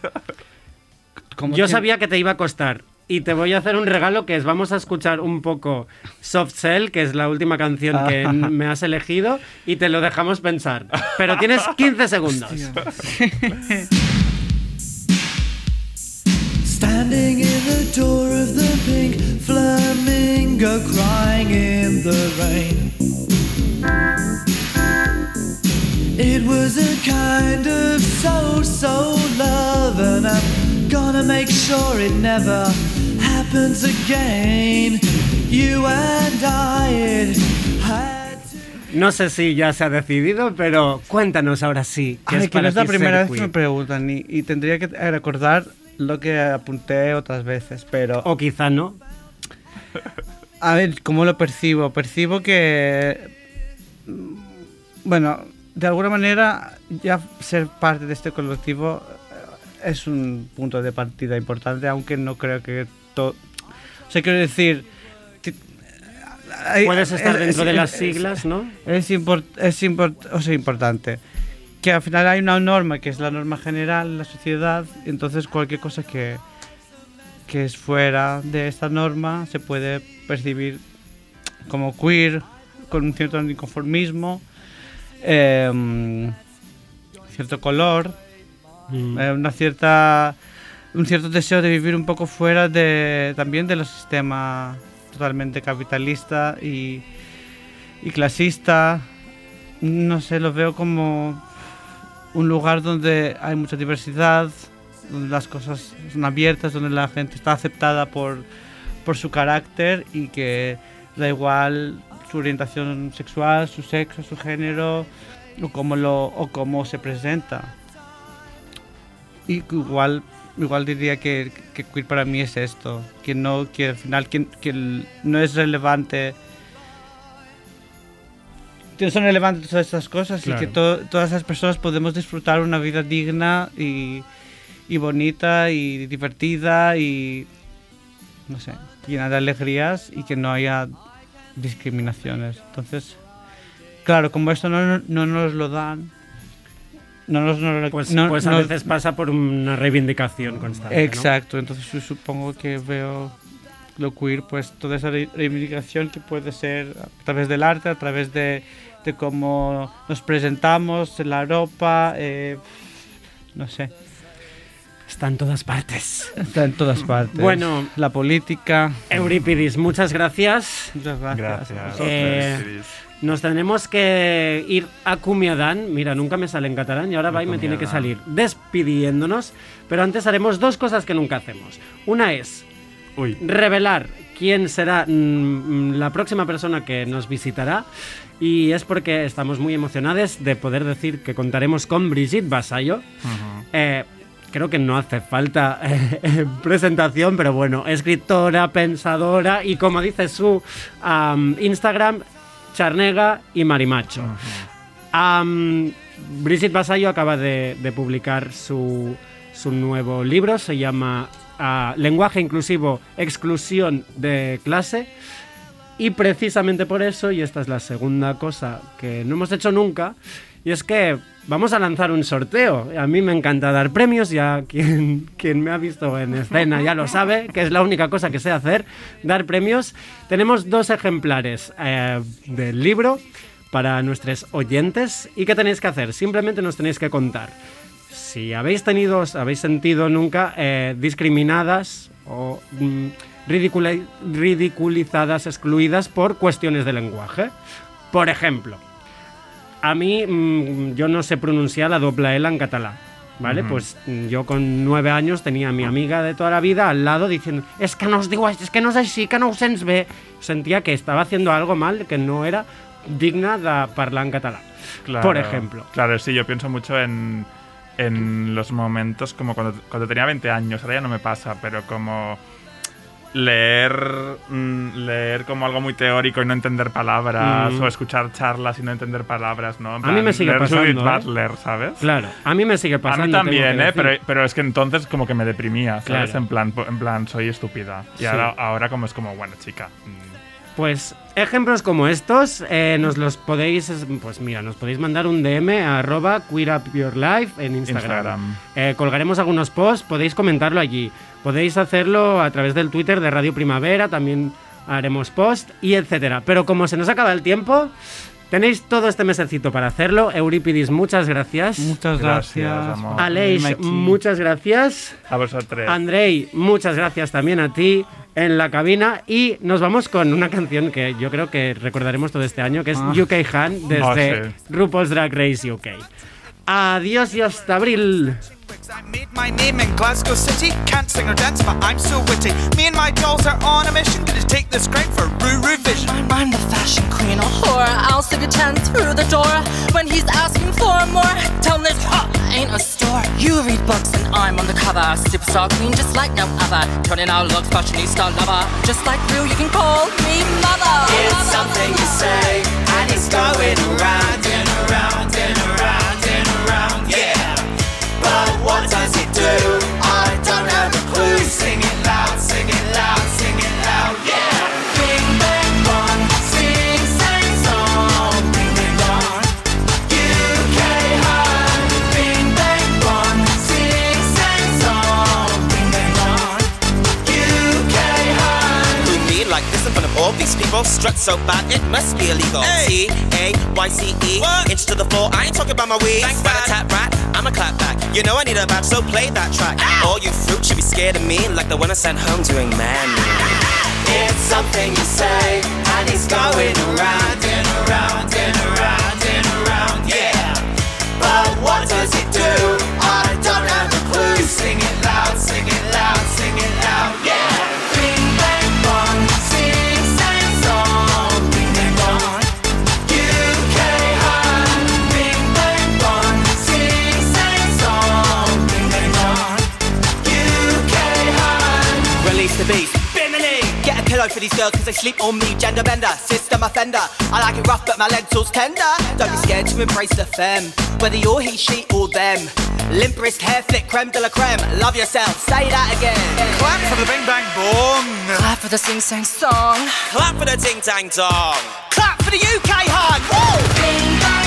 ¿Cómo Yo sabía que te iba a costar. Y te voy a hacer un regalo que es, vamos a escuchar un poco Soft Cell, que es la última canción que Ah. me has elegido, y te lo dejamos pensar. Pero tienes 15 segundos. (laughs) Standing in the door of the pink flamingo, crying in the rain. It was a kind of so so love, and I'm gonna make sure it never happens again. You and I, it had to. No sé si ya se ha decidido, pero cuéntanos ahora sí. ¿qué Ay, es que no para es la primera vez que me preguntan y, y tendría que recordar lo que apunté otras veces, pero... O quizá no. A ver, ¿cómo lo percibo? Percibo que... mm, Bueno, de alguna manera ya ser parte de este colectivo eh, es un punto de partida importante, aunque no creo que todo... O sea, quiero decir... hay- Puedes estar es- dentro es- de las siglas, ¿no? Es, import- es import- o sea, importante. Que al final hay una norma que es la norma general en la sociedad, entonces cualquier cosa que, que es fuera de esta norma se puede percibir como queer, con un cierto anticonformismo, eh, cierto color, Mm. eh, una cierta un cierto deseo de vivir un poco fuera de también de los sistemas totalmente capitalista y, y clasista no sé lo veo como un lugar donde hay mucha diversidad donde las cosas son abiertas donde la gente está aceptada por por su carácter y que da igual su orientación sexual su sexo su género o cómo lo o cómo se presenta. Y igual igual diría que, que queer para mí es esto que no que al final que, que no es relevante son relevantes todas estas cosas y que to- todas esas personas podemos disfrutar una vida digna y, y bonita y divertida y no sé llena de alegrías y que no haya discriminaciones entonces claro como esto no, no nos lo dan no nos, no lo- Pues, no- pues a veces pasa por una reivindicación constante. Exacto, entonces yo supongo que veo lo queer, pues toda esa re- reivindicación que puede ser a través del arte, a través de, de cómo nos presentamos, la ropa, eh, no sé, Está en todas partes. está en todas partes. Bueno. la política. Eurípides, muchas gracias. Muchas gracias. Gracias. Eh. Nos tenemos que ir acomiadant. Mira, nunca me sale en catalán y ahora va y me tiene que salir despidiéndonos. Pero antes haremos dos cosas que nunca hacemos. Una es Uy. revelar quién será mm, la próxima persona que nos visitará. Y es porque estamos muy emocionados de poder decir que contaremos con Brigitte Basayo. Eh, creo que no hace falta eh, (laughs) presentación, pero bueno, escritora, pensadora y como dice su am, Instagram, Charnega y Marimacho. Brigitte Basayo acaba de, de publicar su, su nuevo libro, se llama ah, Lenguaje Inclusivo, Exclusión de Clase. Y precisamente por eso, y esta es la segunda cosa que no hemos hecho nunca, y es que vamos a lanzar un sorteo. A mí me encanta dar premios, ya quien, quien me ha visto en escena ya lo sabe, que es la única cosa que sé hacer, dar premios. Tenemos dos ejemplares eh, del libro para nuestros oyentes. ¿Y qué tenéis que hacer? Simplemente nos tenéis que contar si habéis tenido, os habéis sentido nunca eh, discriminadas o mm, ridiculizadas, excluidas por cuestiones de lenguaje. Por ejemplo, a mí mm, yo no sé pronunciar la doble L en catalán. ¿Vale? Pues mm, yo con nueve años tenía a mi amiga de toda la vida al lado diciendo es que no os digo, es que no es así, que no sents bé. Sentía que estaba haciendo algo mal, que no era digna de hablar en catalán. Claro, Por ejemplo. Claro, sí, yo pienso mucho en, en los momentos como cuando, cuando tenía 20 años, ahora ya no me pasa, pero como leer mm, leer como algo muy teórico y no entender palabras Mm. o escuchar charlas y no entender palabras, ¿no? A mí me sigue pasando, Judith ¿eh? Butler, ¿sabes? Claro, a mí me sigue A pasando. mí tengo también, ¿eh? Pero, pero es que entonces como que me deprimía, ¿sabes? Claro. En, plan, en plan, soy estúpida. Y Sí. ahora, ahora como es como, bueno, chica. mm, Pues ejemplos como estos eh, nos los podéis, es- pues mira, nos podéis mandar un DM a arroba queerupyourlife en Instagram. Instagram. Eh, colgaremos algunos posts, podéis comentarlo allí. Podéis hacerlo a través del Twitter de Radio Primavera, también haremos post y etcétera. Pero como se nos acaba el tiempo, tenéis todo este mesecito para hacerlo. Eurípides, muchas gracias. Muchas Gracias, gracias. amor. Aleix, muchas gracias. A vosotros. Andrei, muchas gracias también a ti en la cabina y nos vamos con una canción que yo creo que recordaremos todo este año, que es Ah. UK Han desde Ah, sí. RuPaul's Drag Race UK. Adiós y hasta abril. I made my name in Glasgow City. Can't sing or dance, but I'm so witty. Me and my dolls are on a mission. Gonna take this crown for Ruru Vision. I'm the fashion queen of horror. I'll stick a 10 through the door when he's asking for more. Tell him this huh, ain't a store. You read books and I'm on the cover. Superstar queen just like no other. Turning out looks, fashionista lover. Just like Rue, you can call me mother. It's something you say, and it's going around and around people? Strut so bad, it must be illegal. T A Y C E. Inch to the floor, I ain't talking about my weed. Rat a tat rat, I'm a clap back. You know I need a badge, so play that track. Ah! All you fruit should be scared of me, like the one I sent home doing man. It's something you say, and it's going around and around and around and around, yeah. But what does it do? I don't have a clue. Sing for these girls cause they sleep on me. Gender bender, system offender. I like it rough but my lentils tender. Don't be scared to embrace the femme. Whether you're he, she or them. Limp wrist, hair flick, creme de la creme. Love yourself, say that again. Clap for the bing bang boom. Clap for the sing sang song. Clap for the ting tang dong. Clap for the UK hug. Woo! Bing bang